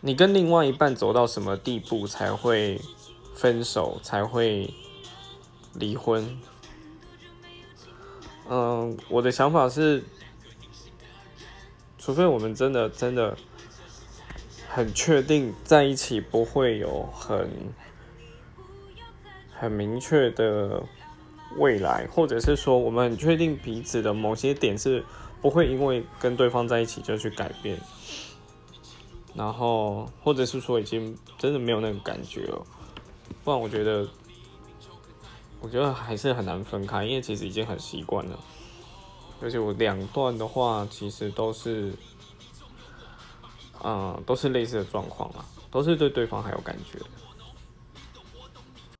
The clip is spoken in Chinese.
你跟另外一半走到什么地步才会分手，才会离婚？嗯，我的想法是，除非我们真的真的很确定在一起不会有很很明确的未来，或者是说我们很确定彼此的某些点是不会因为跟对方在一起就去改变，然后或者是说已经真的没有那个感觉了，不然我觉得。我觉得还是很难分开，因为其实已经很习惯了。而且我两段的话，其实都是，嗯，都是类似的状况啊，都是对对方还有感觉。